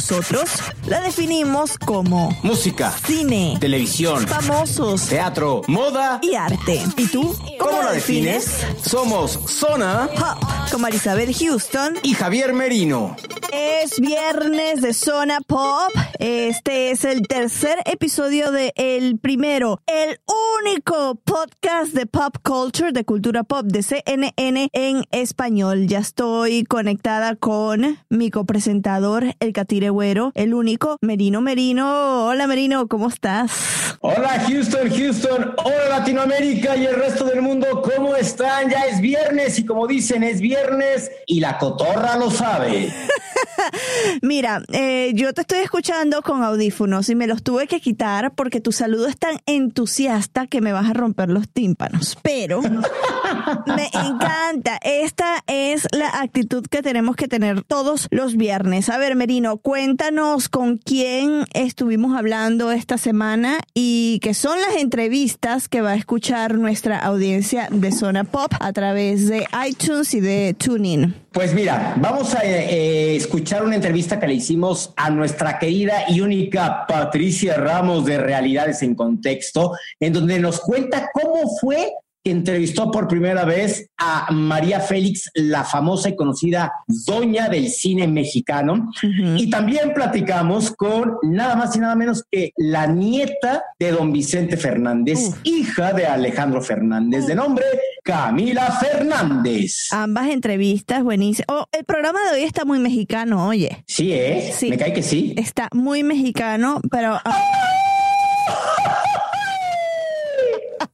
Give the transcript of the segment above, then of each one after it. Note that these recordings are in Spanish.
Nosotros la definimos como Música, cine, televisión, famosos teatro, moda. y arte. ¿Y tú? ¿Cómo la defines? Somos Zona Pop, con Marisabel Houston. y Javier Merino. Es viernes de Zona Pop. Este es el tercer episodio de el primero, el único podcast de pop culture, de cultura pop de CNN en español. Ya estoy conectada con mi copresentador, el Catire Güero, el único, Merino Merino. Hola Merino, ¿cómo estás? Hola Houston, Houston, hola Latinoamérica y el resto del mundo, ¿cómo están? Ya es viernes y como dicen, es viernes y la cotorra lo sabe. Mira, eh, yo te estoy escuchando con audífonos y me los tuve que quitar porque tu saludo es tan entusiasta que me vas a romper los tímpanos. Pero me encanta. Esta es la actitud que tenemos que tener todos los viernes. A ver, Merino, cuéntanos con quién estuvimos hablando esta semana y qué son las entrevistas que va a escuchar nuestra audiencia de Zona Pop a través de iTunes y de TuneIn. Pues mira, vamos a eh, escuchar una entrevista que le hicimos a nuestra querida y única Patricia Ramos de Realidades en Contexto, en donde nos cuenta cómo fue entrevistó por primera vez a María Félix, la famosa y conocida doña del cine mexicano. Y también platicamos con nada más y nada menos que la nieta de don Vicente Fernández, hija de Alejandro Fernández, de nombre Camila Fernández. Ambas entrevistas buenísimas. Oh, el programa de hoy está muy mexicano, oye. Sí, ¿eh? Sí. Me cae que sí. Está muy mexicano, pero... ah.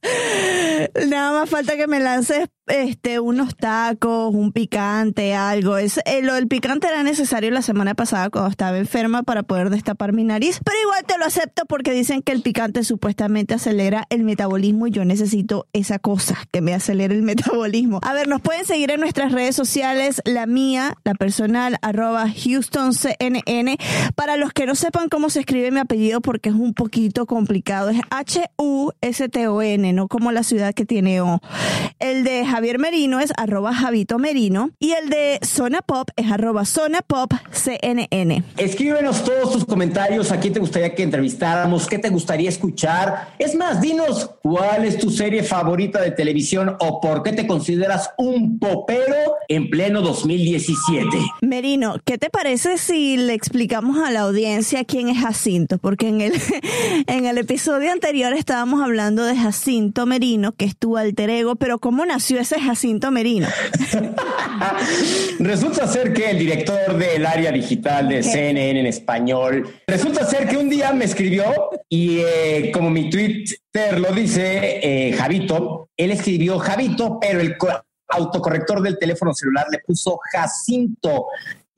Nada más falta que me lances este unos tacos, un picante, algo. Es, eh, lo del picante era necesario la semana pasada cuando estaba enferma para poder destapar mi nariz, pero igual te lo acepto porque dicen que el picante supuestamente acelera el metabolismo y yo necesito esa cosa que me acelere el metabolismo. A ver, nos pueden seguir en nuestras redes sociales, la mía, la personal, arroba HoustonCNN. Para los que no sepan cómo se escribe mi apellido porque es un poquito complicado, es H-U-S-T-O-N, como la ciudad que tiene O. El de Javier Merino es arroba Javito Merino y el de Zona Pop es arroba Zona Pop CNN. Escríbenos todos tus comentarios, a quién te gustaría que entrevistáramos, qué te gustaría escuchar. Es más, dinos cuál es tu serie favorita de televisión o por qué te consideras un popero en pleno 2017. Merino, ¿qué te parece si le explicamos a la audiencia quién es Jacinto? Porque en el, en el episodio anterior estábamos hablando de Jacinto Merino, que es tu alter ego, pero ¿cómo nació ese Jacinto Merino? Resulta ser que el director del área digital de CNN en español, resulta ser que un día me escribió y eh, como mi Twitter lo dice, eh, Javito, él escribió Javito, pero el co- autocorrector del teléfono celular le puso Jacinto.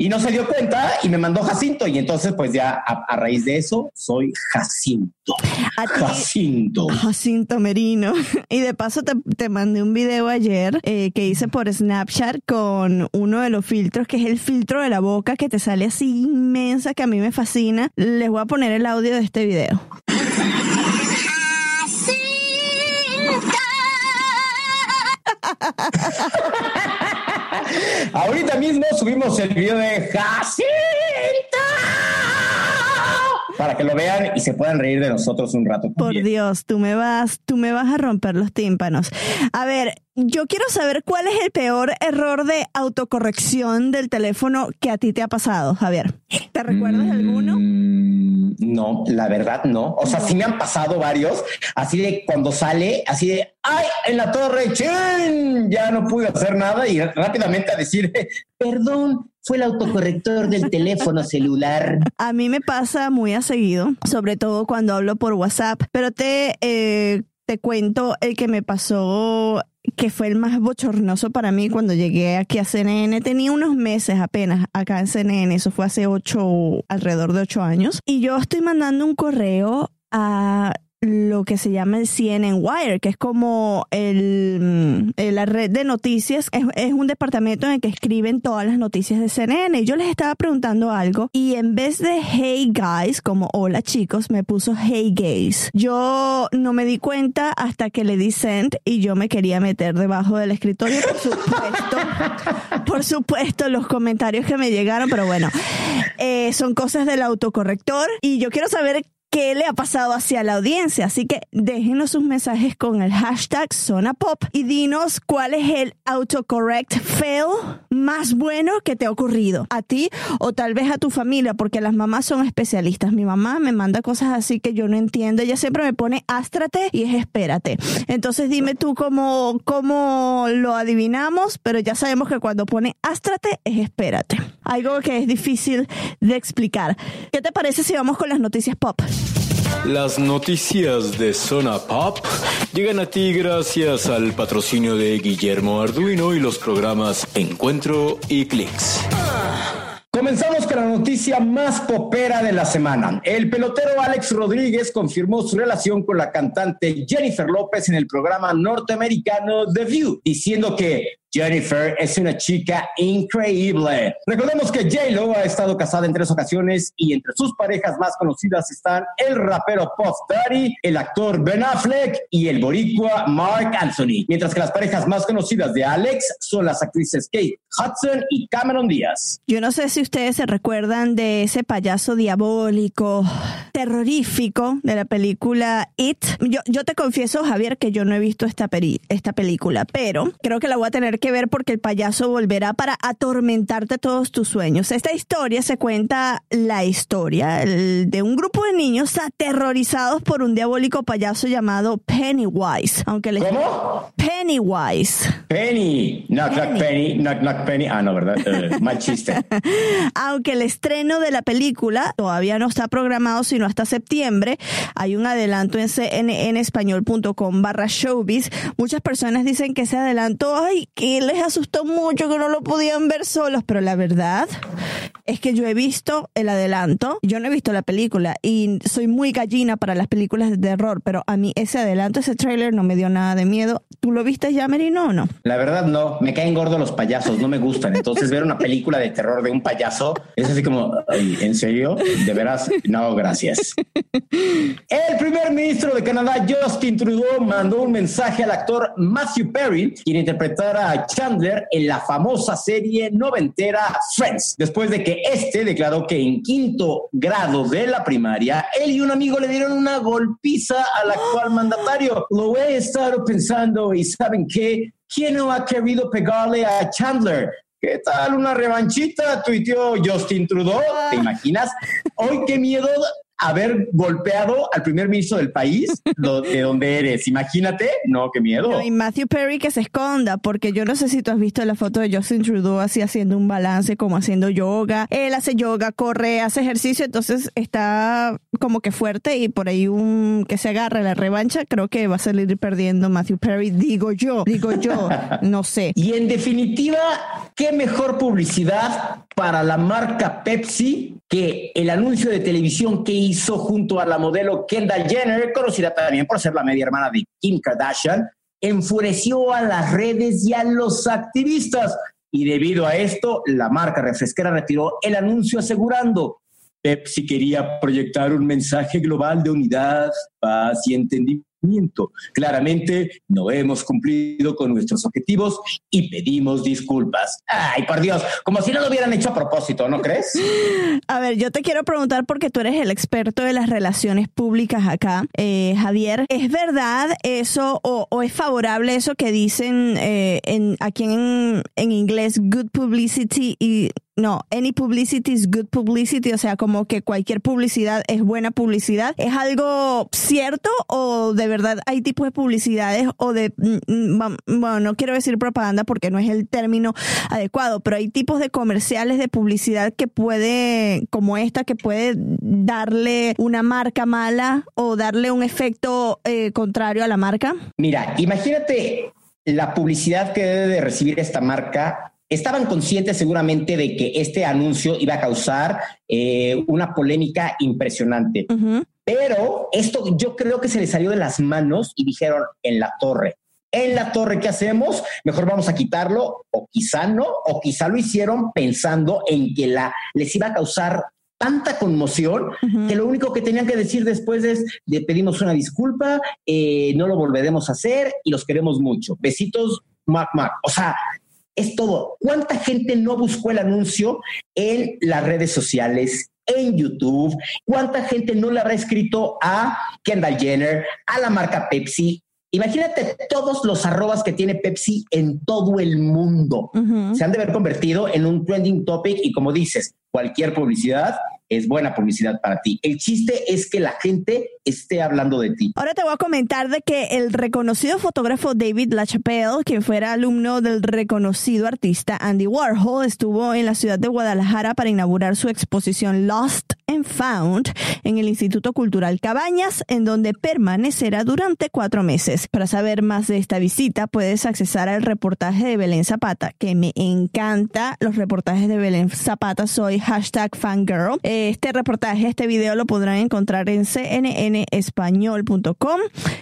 Y no se dio cuenta y me mandó Jacinto. Y entonces, pues ya a, a raíz de eso, soy Jacinto. A Jacinto. Jacinto Merino. Y de paso te, te mandé un video ayer eh, que hice por Snapchat con uno de los filtros, que es el filtro de la boca que te sale así inmensa, que a mí me fascina. Les voy a poner el audio de este video. Ahorita mismo subimos el video de Jacinto para que lo vean y se puedan reír de nosotros un rato. Por también. Dios, tú me vas, tú me vas a romper los tímpanos. A ver, yo quiero saber cuál es el peor error de autocorrección del teléfono que a ti te ha pasado, Javier. ¿Te recuerdas Mm, alguno? No, la verdad no. O sea, sí me han pasado varios, así de cuando sale, así de, ay, en la torre, ¡chin! ya no pude hacer nada y rápidamente a decir, perdón, fue el autocorrector del teléfono celular. A mí me pasa muy a seguido, sobre todo cuando hablo por WhatsApp, pero te, eh, te cuento el que me pasó que fue el más bochornoso para mí cuando llegué aquí a CNN. Tenía unos meses apenas acá en CNN, eso fue hace ocho, alrededor de ocho años. Y yo estoy mandando un correo a lo que se llama el CNN Wire, que es como el, la red de noticias, es, un departamento en el que escriben todas las noticias de CNN. Yo les estaba preguntando algo y en vez de hey guys, como hola chicos, me puso hey gays. Yo no me di cuenta hasta que le di send y yo me quería meter debajo del escritorio, por supuesto. por supuesto, los comentarios que me llegaron, pero bueno, eh, son cosas del autocorrector y yo quiero saber qué le ha pasado hacia la audiencia. Así que déjenos sus mensajes con el hashtag Zona Pop y dinos cuál es el autocorrect fail más bueno que te ha ocurrido a ti o tal vez a tu familia, porque las mamás son especialistas. Mi mamá me manda cosas así que yo no entiendo. Ella siempre me pone ástrate y es espérate. Entonces dime tú cómo, cómo lo adivinamos, pero ya sabemos que cuando pone ástrate es espérate. Algo que es difícil de explicar. ¿Qué te parece si vamos con las noticias pop? Las noticias de Zona Pop llegan a ti gracias al patrocinio de Guillermo Arduino y los programas Encuentro y Clicks. Comenzamos con la noticia más popera de la semana. El pelotero Alex Rodríguez confirmó su relación con la cantante Jennifer López en el programa norteamericano The View, diciendo que Jennifer es una chica increíble. Recordemos que J-Lo ha estado casada en tres ocasiones y entre sus parejas más conocidas están el rapero Puff Daddy, el actor Ben Affleck y el boricua Mark Anthony. Mientras que las parejas más conocidas de Alex son las actrices Kate Hudson y Cameron Díaz. Yo no sé si ustedes se recuerdan de ese payaso diabólico, terrorífico de la película It. Yo, yo te confieso, Javier, que yo no he visto esta, peri- esta película, pero creo que la voy a tener que ver porque el payaso volverá para atormentarte todos tus sueños. Esta historia se cuenta la historia de un grupo de niños aterrorizados por un diabólico payaso llamado Pennywise. Aunque les ¿Cómo? Pennywise. Penny. Knock, knock, Penny. Penny. Knock, knock, Penny. Ah, no, ¿verdad? Eh, mal chiste. Aunque el estreno de la película todavía no está programado sino hasta septiembre, hay un adelanto en cnnespañol.com barra showbiz. Muchas personas dicen que ese adelanto, ay, que les asustó mucho, que no lo podían ver solos, pero la verdad es que yo he visto el adelanto, yo no he visto la película y soy muy gallina para las películas de terror, pero a mí ese adelanto, ese tráiler no me dio nada de miedo. ¿Tú lo viste ya, Merino, o no? La verdad, no. Me caen gordos los payasos. No me gustan. Entonces, ver una película de terror de un payaso es así como, "Ay, ¿en serio? ¿De veras? No, gracias. El primer ministro de Canadá, Justin Trudeau, mandó un mensaje al actor Matthew Perry, quien interpretara a Chandler en la famosa serie noventera Friends, después de que este declaró que en quinto grado de la primaria, él y un amigo le dieron una golpiza al actual mandatario. Lo he estado pensando y ¿saben qué? ¿Quién no ha querido pegarle a Chandler? ¿Qué tal una revanchita? Tuiteó Justin Trudeau. ¿Te imaginas? Hoy qué miedo haber golpeado al primer ministro del país lo- de donde eres. Imagínate. No, qué miedo. No, y Matthew Perry que se esconda, porque yo no sé si tú has visto la foto de Justin Trudeau así haciendo un balance, como haciendo yoga. Él hace yoga, corre, hace ejercicio, entonces está como que fuerte y por ahí un que se agarre la revancha, creo que va a salir perdiendo Matthew Perry, digo yo, digo yo, no sé. Y en definitiva, ¿qué mejor publicidad para la marca Pepsi que el anuncio de televisión que hizo junto a la modelo Kendall Jenner, conocida también por ser la media hermana de Kim Kardashian, enfureció a las redes y a los activistas. Y debido a esto, la marca refresquera retiró el anuncio asegurando Pepsi quería proyectar un mensaje global de unidad, paz y entendimiento miento. Claramente no hemos cumplido con nuestros objetivos y pedimos disculpas. Ay, por Dios, como si no lo hubieran hecho a propósito, ¿no crees? A ver, yo te quiero preguntar porque tú eres el experto de las relaciones públicas acá, eh, Javier. ¿Es verdad eso o, es favorable eso que dicen eh, aquí en inglés, good publicity y no, any publicity is good publicity, o sea, como que cualquier publicidad es buena publicidad. ¿Es algo cierto o de verdad hay tipos de publicidades o de, mm, mm, bueno, no quiero decir propaganda porque no es el término adecuado, pero hay tipos de comerciales de publicidad que puede, como esta, que puede darle una marca mala o darle un efecto eh, contrario a la marca? Mira, imagínate la publicidad que debe de recibir esta marca estaban conscientes seguramente de que este anuncio iba a causar eh, una polémica impresionante. Pero esto yo creo que se les salió de las manos y dijeron en la torre. En la torre, ¿qué hacemos? Mejor vamos a quitarlo, o quizá no, o quizá lo hicieron pensando en que la, les iba a causar tanta conmoción que lo único que tenían que decir después es le pedimos una disculpa, eh, no lo volveremos a hacer y los queremos mucho. Besitos, Mac Mac. O sea, es todo. ¿Cuánta gente no buscó el anuncio en las redes sociales, en YouTube? ¿Cuánta gente no le habrá escrito a Kendall Jenner, a la marca Pepsi? Imagínate todos los arrobas que tiene Pepsi en todo el mundo. Se han de haber convertido en un trending topic y como dices, cualquier publicidad es buena publicidad para ti. El chiste es que la gente esté hablando de ti. Ahora te voy a comentar de que el reconocido fotógrafo David LaChapelle, quien fuera alumno del reconocido artista Andy Warhol, estuvo en la ciudad de Guadalajara para inaugurar su exposición Lost and Found en el Instituto Cultural Cabañas, en donde permanecerá durante cuatro meses. Para saber más de esta visita, puedes accesar al reportaje de Belén Zapata, que me encanta los reportajes de Belén Zapata. Soy hashtag fangirl. Este reportaje, este video lo podrán encontrar en cnnespañol.com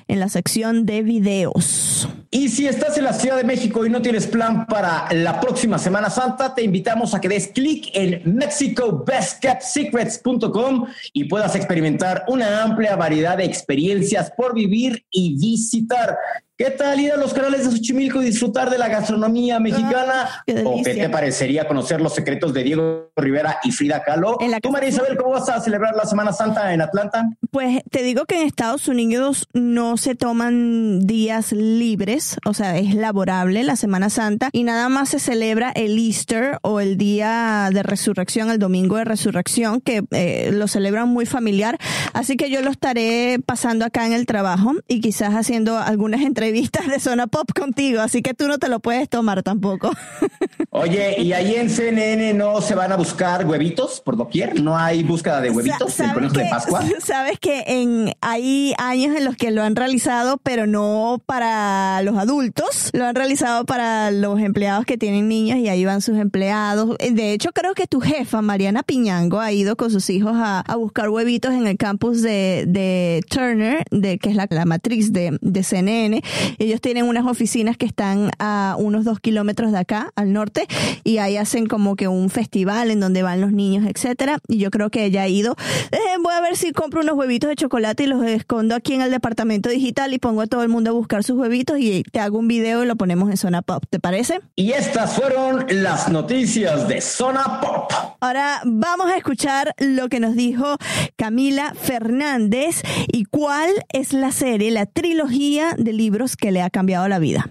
en la sección de videos. Y si estás en la Ciudad de México y no tienes plan para la próxima Semana Santa, te invitamos a que des clic en mexicobestkept.secrets.com y puedas experimentar una amplia variedad de experiencias por vivir y visitar. ¿Qué tal ir a los canales de Xochimilco y disfrutar de la gastronomía mexicana? Ah, ¿O qué te parecería conocer los secretos de Diego Rivera y Frida Kahlo? ¿Tú, María Isabel, cómo vas a celebrar la Semana Santa en Atlanta? Pues te digo que en Estados Unidos no se toman días libres, o sea, es laborable la Semana Santa y nada más se celebra el Easter o el día de resurrección, el domingo de resurrección, que eh, lo celebran muy familiar. Así que yo lo estaré pasando acá en el trabajo y quizás haciendo algunas entrevistas vistas de Zona Pop contigo, así que tú no te lo puedes tomar tampoco. Oye, ¿y ahí en CNN no se van a buscar huevitos por doquier? ¿No hay búsqueda de huevitos de Pascua? Sabes que en, hay años en los que lo han realizado, pero no para los adultos, lo han realizado para los empleados que tienen niños y ahí van sus empleados. De hecho, creo que tu jefa, Mariana Piñango, ha ido con sus hijos a, buscar huevitos en el campus de, Turner, de, que es la, la matriz de, de CNN, ellos tienen unas oficinas que están a unos dos kilómetros de acá, al norte, y ahí hacen como que un festival en donde van los niños, etcétera. Y yo creo que ella ha ido. Eh, voy a ver si compro unos huevitos de chocolate y los escondo aquí en el departamento digital y pongo a todo el mundo a buscar sus huevitos y te hago un video y lo ponemos en Zona Pop. ¿Te parece? Y estas fueron las noticias de Zona Pop. Ahora vamos a escuchar lo que nos dijo Camila Fernández y cuál es la serie, la trilogía de libros que le ha cambiado la vida.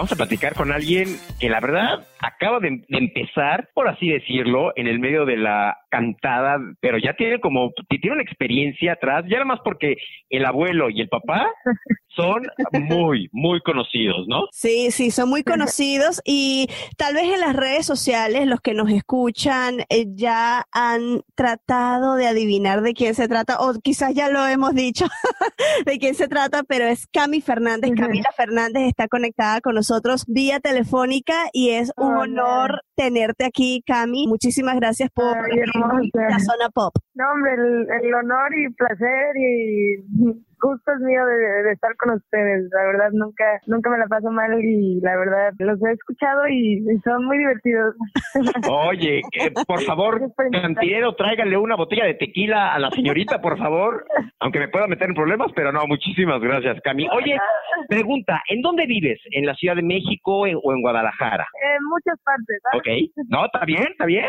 Vamos a platicar con alguien que la verdad acaba de, empezar, por así decirlo, en el medio de la cantada, pero ya tiene como, tiene una experiencia atrás, ya nada más porque el abuelo y el papá son muy, muy conocidos, ¿no? Sí, sí, son muy conocidos y tal vez en las redes sociales los que nos escuchan eh, ya han tratado de adivinar de quién se trata o quizás ya lo hemos dicho de quién se trata, pero es Cami Fernández. Camila Fernández está conectada con nosotros nosotros vía telefónica y es un honor tenerte aquí, Cami. Muchísimas gracias por la zona pop. No, hombre, el honor y placer y gusto es mío de, estar con ustedes. La verdad, nunca nunca me la paso mal y la verdad los he escuchado y, son muy divertidos. Oye, por favor, cantinero, tráigale una botella de tequila a la señorita, por favor. Aunque me pueda meter en problemas, pero no, muchísimas gracias, Cami. Oye, pregunta, ¿en dónde vives? ¿En la Ciudad de México o en Guadalajara? En muchas partes. Ok, no, está bien, está bien.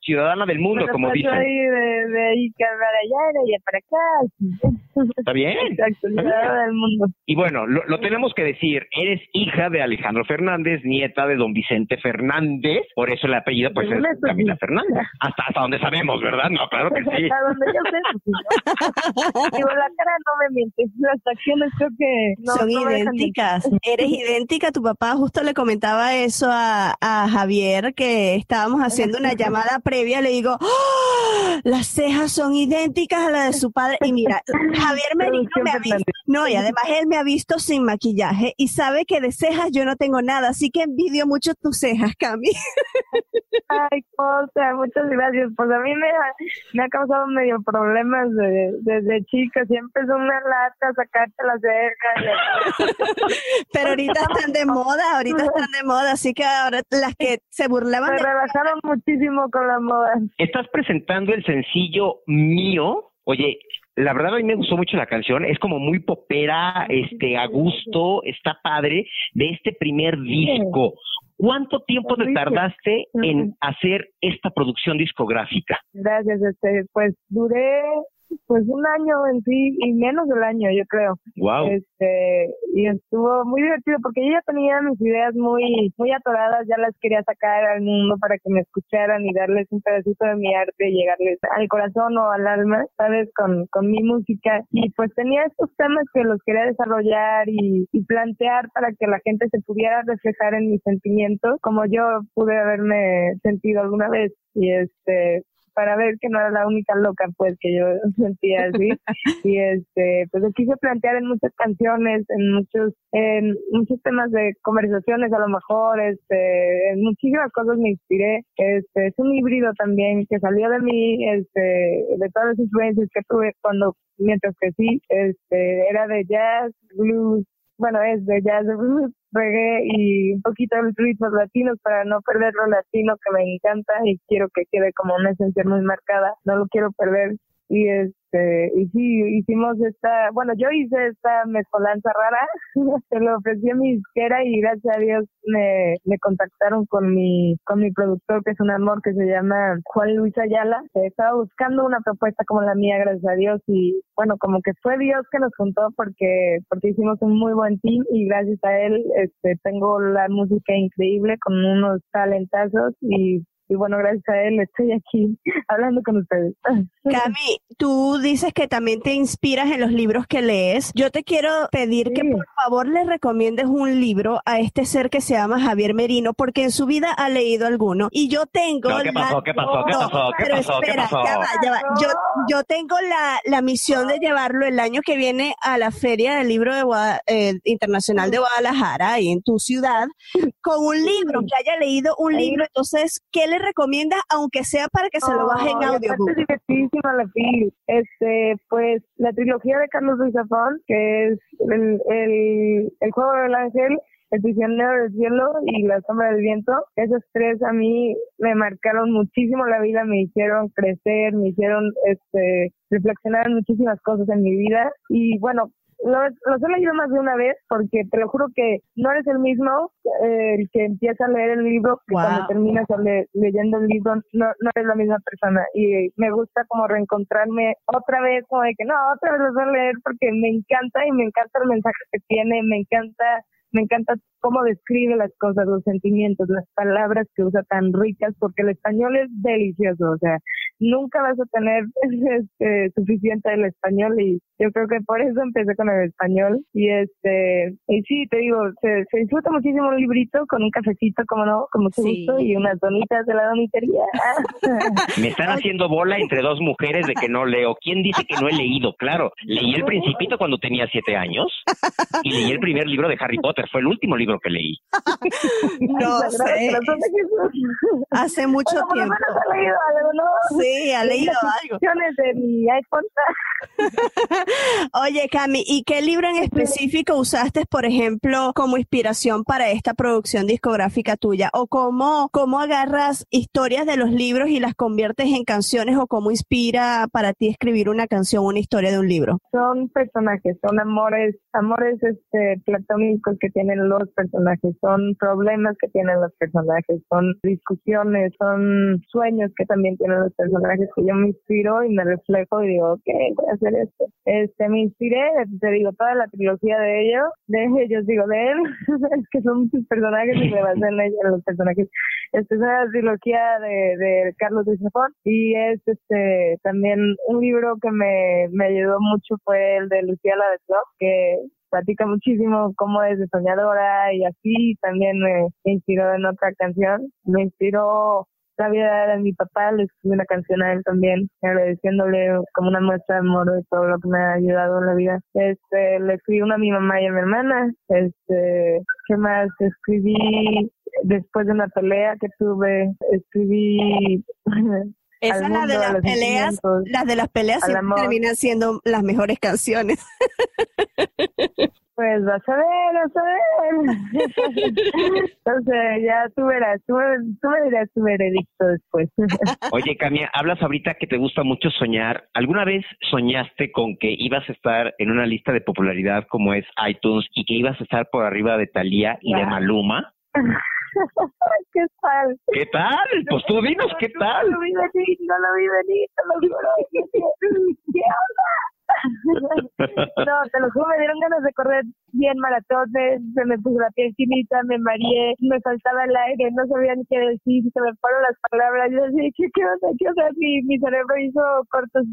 Ciudadana del mundo, como pues, dicen. Soy de, de ahí para allá para acá. Está bien del mundo. Y bueno, lo, tenemos que decir, eres hija de Alejandro Fernández, nieta de don Vicente Fernández, por eso el apellido pues es Camila Fernández. Hasta, hasta donde sabemos, ¿verdad? No, claro que sí. hasta donde yo sé, pues, Digo, la cara no me miente, las acciones creo que son idénticas. Eres idéntica, tu papá justo le comentaba eso a, a Javier, que estábamos haciendo una llamada previa, le digo, ¡Oh! las cejas son idénticas a las de su padre. Y mira, Javier me no, y además él me ha visto sin maquillaje y sabe que de cejas yo no tengo nada, así que envidio mucho tus cejas, Cami. Ay, cosa, muchas gracias. Pues a mí me ha, me ha causado medio problemas desde chica. Siempre es una lata sacarte las cejas. Pero ahorita están de moda, ahorita están de moda, así que ahora las que se burlaban. Me relajaron muchísimo con la moda. Estás presentando el sencillo mío. Oye, la verdad a mí me gustó mucho la canción, es como muy popera, este, a gusto, está padre, de este primer disco. ¿Cuánto tiempo te tardaste en hacer esta producción discográfica? Gracias, este, pues duré pues un año en sí y menos del año yo creo. Wow este y estuvo muy divertido porque yo ya tenía mis ideas muy muy atoradas ya las quería sacar al mundo para que me escucharan y darles un pedacito de mi arte y llegarles al corazón o al alma sabes con con mi música. Y pues tenía estos temas que los quería desarrollar y, y plantear para que la gente se pudiera reflejar en mis sentimientos como yo pude haberme sentido alguna vez. Y este para ver que no era la única loca pues que yo sentía así. Y este pues lo quise plantear en muchas canciones en muchos en muchos temas de conversaciones a lo mejor este en muchísimas cosas me inspiré. Este es un híbrido también que salió de mí este de todas las influencias que tuve cuando mientras que sí este era de jazz blues bueno, es de jazz, blues, reggae y un poquito de ritmos latinos para no perder lo latino que me encanta y quiero que quede como una esencia muy marcada. No lo quiero perder y este y sí hicimos esta bueno yo hice esta mezcolanza rara se lo ofrecí a mi disquera y gracias a Dios me, me contactaron con mi con mi productor que es un amor que se llama Juan Luis Ayala. Estaba buscando una propuesta como la mía gracias a Dios y bueno como que fue Dios que nos juntó porque porque hicimos un muy buen team y gracias a él este tengo la música increíble con unos talentazos y y bueno, gracias a él estoy aquí hablando con ustedes. Cami, tú dices que también te inspiras en los libros que lees. Yo te quiero pedir que por favor le recomiendes un libro a este ser que se llama Javier Merino, porque en su vida ha leído alguno. Y yo tengo... ¿Qué pasó? ¿Qué pasó? ¿Qué pasó? ¿Qué pero pasó? espera, Ya va, ya va. Yo, yo tengo la, la, misión de llevarlo el año que viene a la Feria del Libro de eh, Internacional de Guadalajara, ahí en tu ciudad, con un libro, que haya leído un libro. Entonces, ¿qué le recomiendas, aunque sea para que se lo baje en audio? Es divertísima la film. Este, pues, la trilogía de Carlos Luis Zafón, que es el, el, el juego del ángel, el prisionero del cielo y la sombra del viento, esos tres a mí me marcaron muchísimo la vida, me hicieron crecer, me hicieron este reflexionar en muchísimas cosas en mi vida y bueno, los, he leído más de una vez porque te lo juro que no eres el mismo eh, el que empieza a leer el libro que cuando terminas leyendo el libro no, no eres la misma persona. Y me gusta como reencontrarme otra vez como de que no, otra vez lo voy a leer porque me encanta y me encanta el mensaje que tiene, me encanta me encanta cómo describe las cosas, los sentimientos, las palabras que usa tan ricas, porque el español es delicioso, o sea, nunca vas a tener este, suficiente del español y yo creo que por eso empecé con el español. Y este y sí te digo se, disfruta muchísimo un librito con un cafecito como no como mucho gusto y unas donitas de la donitería me están haciendo bola entre dos mujeres de que no leo. Quién dice que no he leído claro leí el principito cuando tenía siete años y leí el primer libro de Harry Potter. Fue el último libro que leí. No sé. hace mucho tiempo. leído algo, ¿no? Sí ha leído algo de mi iPhone Oye, Cami, ¿y qué libro en específico usaste, por ejemplo, como inspiración para esta producción discográfica tuya? ¿O cómo, cómo agarras historias de los libros y las conviertes en canciones? ¿O cómo inspira para ti escribir una canción, una historia de un libro? Son personajes, son amores, amores este, platónicos que tienen los personajes, son problemas que tienen los personajes, son discusiones, son sueños que también tienen los personajes que yo me inspiro y me reflejo y digo, ok, voy a hacer esto. Este, me inspiré, te digo, toda la trilogía de ellos, de ellos, digo, de él, es que son sus personajes y me basé en ellos, los personajes. Esta es una trilogía de, de Carlos de Zafón y es este también un libro que me, me ayudó mucho fue el de Lucía La de que platica muchísimo cómo es de soñadora y así también me inspiró en otra canción. Me inspiró la vida de mi papá, le escribí una canción a él también, agradeciéndole como una muestra de amor de todo lo que me ha ayudado en la vida. Este, le escribí una a mi mamá y a mi hermana. Este, ¿qué más? Escribí después de una pelea que tuve, escribí Esa la de las peleas, las de las peleas terminan siendo las mejores canciones. Pues vas a ver, vas a ver. Entonces, ya tú verás, tú, me dirás tu veredicto después. Oye, Camia, hablas ahorita que te gusta mucho soñar. ¿Alguna vez soñaste con que ibas a estar en una lista de popularidad como es iTunes y que ibas a estar por arriba de Thalía y de Maluma? ¿Qué tal? ¿Qué tal? Pues tú dinos, ¿qué tal? No lo vi venir, no lo vi venir, no lo vi venir. ¿Qué onda? No, te lo juro, me dieron ganas de correr bien maratones, se me puso la piel chinita, me mareé, me faltaba el aire, no sabía ni qué decir, se me fueron las palabras, yo decía, ¿qué, qué onda? ¿Qué onda? Mi, mi cerebro hizo cortos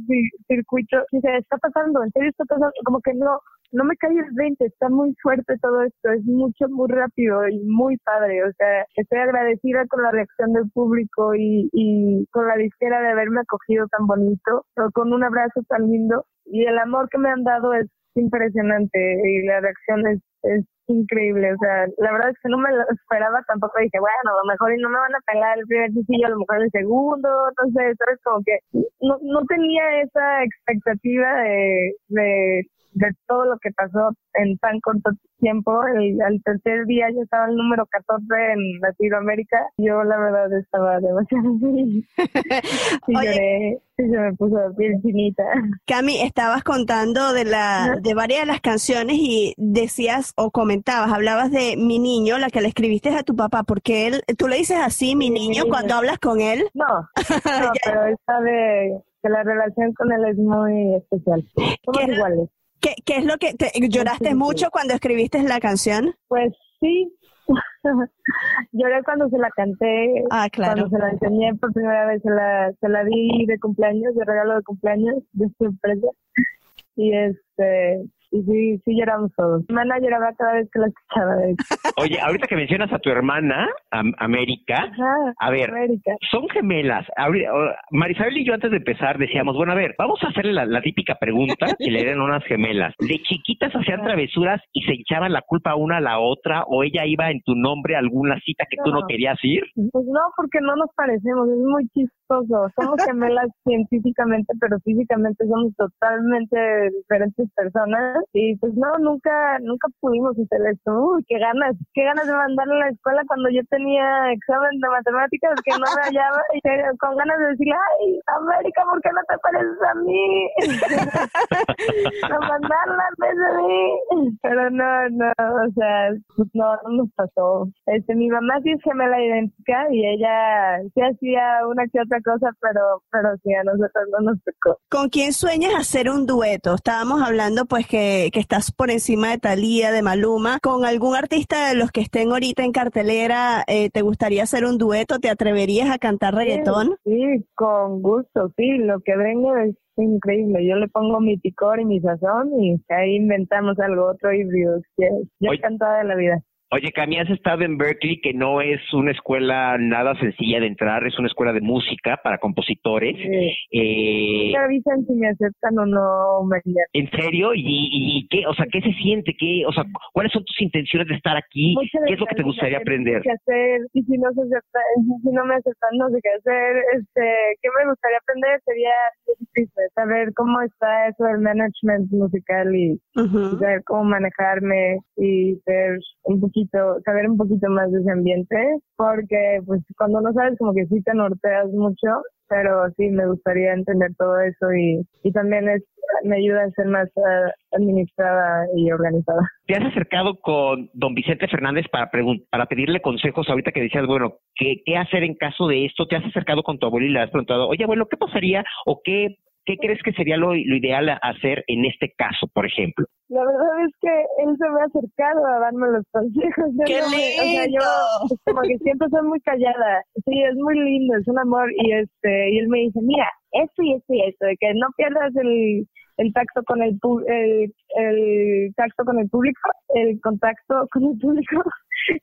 circuitos, y se está pasando, en serio está pasando, como que no, no me cae el 20, está muy fuerte todo esto, es mucho, muy rápido y muy padre, o sea, estoy agradecida con la reacción del público y, y con la disquera de haberme acogido tan bonito, con un abrazo tan lindo y el amor que me han dado es impresionante y la reacción es, es increíble, o sea, la verdad es que no me lo esperaba, tampoco dije, bueno, a lo mejor y no me van a pelar el primer sencillo, a lo mejor el segundo, no sé, es como que no, no tenía esa expectativa de, de de todo lo que pasó en tan corto tiempo. El, al tercer día ya estaba el número 14 en Latinoamérica. Yo la verdad estaba demasiado feliz. Sí, lloré, sí se me puso piel finita. Cami, estabas contando de la de varias de las canciones y decías o comentabas, hablabas de mi niño, la que le escribiste a tu papá, porque él, tú le dices así, mi niño, cuando hablas con él. No, no pero esta de que la relación con él es muy especial. Somos iguales. ¿Qué, qué es lo que te, lloraste mucho cuando escribiste la canción? Pues sí. Lloré cuando se la canté, ah, claro. cuando se la enseñé por primera vez, se la, se la di de cumpleaños, de regalo de cumpleaños, de sorpresa. Y este, y sí, sí lloramos todos. Mi hermana lloraba cada vez que la escuchaba. Oye, ahorita que mencionas a tu hermana, América, a ver, son gemelas. Marisabel y yo antes de empezar decíamos, bueno, a ver, vamos a hacerle la, típica pregunta que le den unas gemelas. ¿De chiquitas hacían travesuras y se echaban la culpa una a la otra o ella iba en tu nombre a alguna cita que tú no querías ir? Pues no, porque no nos parecemos, es muy chistoso. Somos gemelas científicamente, pero físicamente somos totalmente diferentes personas y pues no, nunca, nunca pudimos hacer esto. Uy, qué ganas, qué ganas de mandarle a la escuela cuando yo tenía examen de matemáticas que no me y con ganas de decirle, ay, América, ¿por qué no te pareces a mí? no mandarla en vez de mí. Pero no, no, o sea, no, no nos pasó. Este, mi mamá sí es gemela idéntica y ella sí hacía una que otra cosa, pero, pero sí, a nosotros no nos tocó. ¿Con quién sueñas hacer un dueto? Estábamos hablando pues que que, que estás por encima de Thalía, de Maluma, con algún artista de los que estén ahorita en cartelera, eh, ¿te gustaría hacer un dueto? ¿Te atreverías a cantar reggaetón? Sí, con gusto, sí, lo que venga es increíble. Yo le pongo mi picor y mi sazón y ahí inventamos algo, otro híbrido. Yo encantada de la vida. Oye, Cami, has estado en Berkeley, que no es una escuela nada sencilla de entrar, es una escuela de música para compositores. Sí. Eh, avisan si me aceptan o no, María. ¿En serio? ¿Y, ¿Y, qué? O sea, ¿qué se siente? ¿Qué, o sea, ¿cuáles son tus intenciones de estar aquí? ¿Qué es lo que te gustaría aprender? ¿Qué hacer? Y si no se acepta, si no me aceptan, no sé qué hacer. Este, ¿qué me gustaría aprender? Sería saber cómo está eso del management musical y, y saber cómo manejarme y ser un poquito saber un poquito más de ese ambiente, porque pues cuando no sabes como que sí te norteas mucho, pero sí me gustaría entender todo eso y, y también es me ayuda a ser más eh, administrada y organizada. ¿Te has acercado con don Vicente Fernández para para pedirle consejos ahorita que decías, bueno, ¿qué, ¿qué hacer en caso de esto? ¿Te has acercado con tu abuelo y le has preguntado, oye abuelo, ¿qué pasaría o qué ¿Qué crees que sería lo, lo, ideal hacer en este caso, por ejemplo? La verdad es que él se me ha acercado a darme los consejos. ¡Qué lindo! o sea, yo como que siempre soy muy callada. Sí, es muy lindo, es un amor. Y este y él me dice, mira, esto y esto y esto, de que no pierdas el, el tacto con el, el, el tacto con el público, el contacto con el público.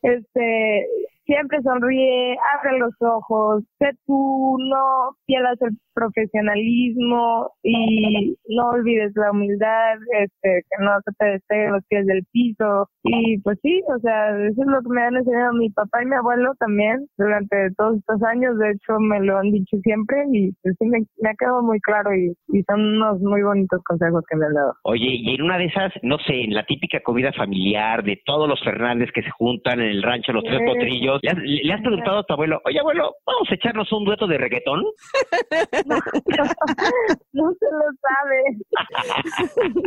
Este, siempre sonríe, abre los ojos, sé tú, no pierdas el profesionalismo y no olvides la humildad, este, que no se te despeguen los pies del piso. Y pues sí, o sea, eso es lo que me han enseñado mi papá y mi abuelo también durante todos estos años. De hecho, me lo han dicho siempre y pues sí me, ha quedado muy claro y, son unos muy bonitos consejos que me han dado. Oye, y en una de esas, no sé, en la típica comida familiar de todos los Fernández que se juntan en el rancho, los tres potrillos, ¿le has, preguntado a tu abuelo, oye abuelo, vamos a echarnos un dueto de reggaetón? no, se lo sabe.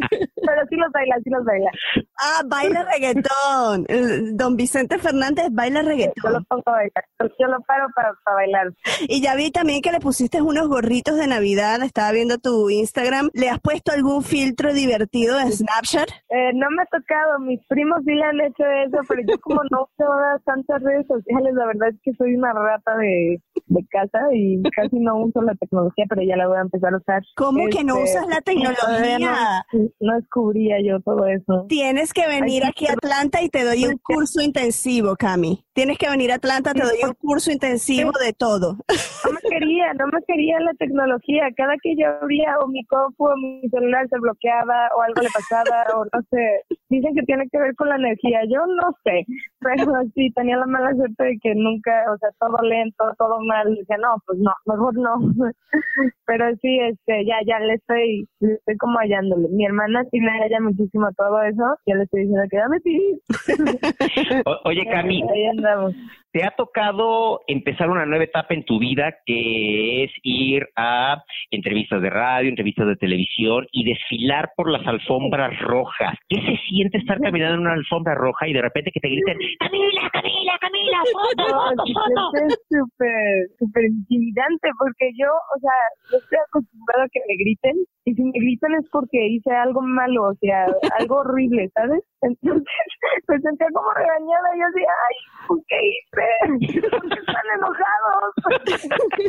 Pero sí los baila, sí los baila. Ah, baila reggaetón. Don Vicente Fernández baila reggaetón. Yo lo pongo a bailar. Yo lo paro para, bailar. Y ya vi también que le pusiste unos gorritos de Navidad. Estaba viendo tu Instagram. ¿Le has puesto algún filtro divertido en Snapchat? Eh, no me ha tocado. Mis primos sí le han hecho eso, pero yo como no uso tantas redes sociales, la verdad es que soy una rata de, de casa y casi no uso la tecnología, pero ya la voy a empezar a usar. ¿Cómo que no este, usas la tecnología? No, descubría yo todo eso. Tienes que venir aquí a Atlanta y te doy un curso intensivo, Cami. Tienes que venir a Atlanta, te doy un curso intensivo de todo. No me quería, no me quería la tecnología. Cada que yo abría o mi compu o mi celular se bloqueaba o algo le pasaba o no sé. Dicen que tiene que ver con la energía. Yo no sé, pero sí, tenía la mala suerte de que nunca, o sea, todo lento, todo mal. Decía, no, pues no, mejor no. Pero sí, este, ya, ya le estoy, le estoy como hallándole. Mi hermana sí le halla muchísimo todo eso. Ya le estoy diciendo que dame ti. Oye, Cami. Ahí andamos te ha tocado empezar una nueva etapa en tu vida que es ir a entrevistas de radio, entrevistas de televisión y desfilar por las alfombras rojas. ¿Qué se siente estar caminando en una alfombra roja y de repente que te griten Camila, Camila, Camila, foto, foto, foto? Es súper, súper intimidante porque yo, o sea, yo estoy acostumbrada a que me griten y si me gritan es porque hice algo malo, o sea, algo horrible, ¿sabes? Entonces me sentía como regañada y yo decía, ay, ¿qué hice? Porque están enojados.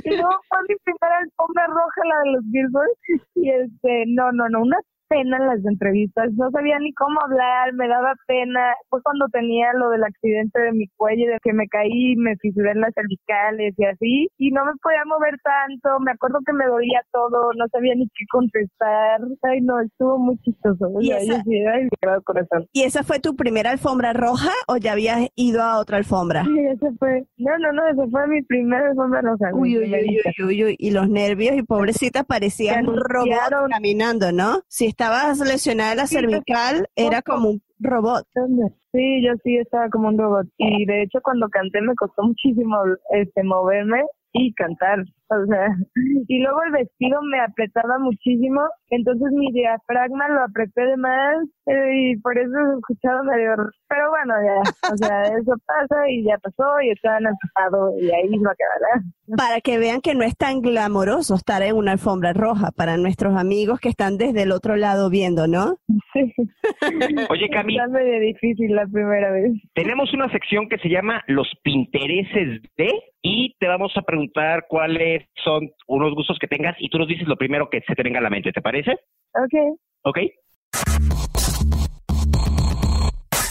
y luego cuando la alfombra roja, la de los Billboard, y este, no, no, no, una pena en las entrevistas, no sabía ni cómo hablar, me daba pena. Fue cuando tenía lo del accidente de mi cuello, de que me caí, me fisuré en las cervicales y así, y no me podía mover tanto, me acuerdo que me dolía todo, no sabía ni qué contestar. Ay, no, estuvo muy chistoso. ¿Y, esa... corazón. ¿Y esa fue tu primera alfombra roja o ya habías ido a otra alfombra? Sí, esa fue. No, no, no, esa fue mi primera alfombra roja. Uy, uy, uy, uy, uy, y los nervios y pobrecita parecían robot caminando, ¿no? Si está estabas lesionada la cervical, era como un robot. Sí, yo sí estaba como un robot. Y de hecho cuando canté me costó muchísimo este moverme y cantar. O sea, y luego el vestido me apretaba muchísimo, entonces mi diafragma lo apreté de más eh, y por eso he escuchado medio, pero bueno, ya, o sea, eso pasa y ya pasó y el pasado y ahí va a quedar. Para que vean que no es tan glamoroso estar en una alfombra roja para nuestros amigos que están desde el otro lado viendo, ¿no? Sí. Oye, Cami, Está medio difícil la primera vez. tenemos una sección que se llama Los Pintereses de y te vamos a preguntar cuáles son unos gustos que tengas y tú nos dices lo primero que se te venga a la mente, ¿te parece? Ok. ¿Ok?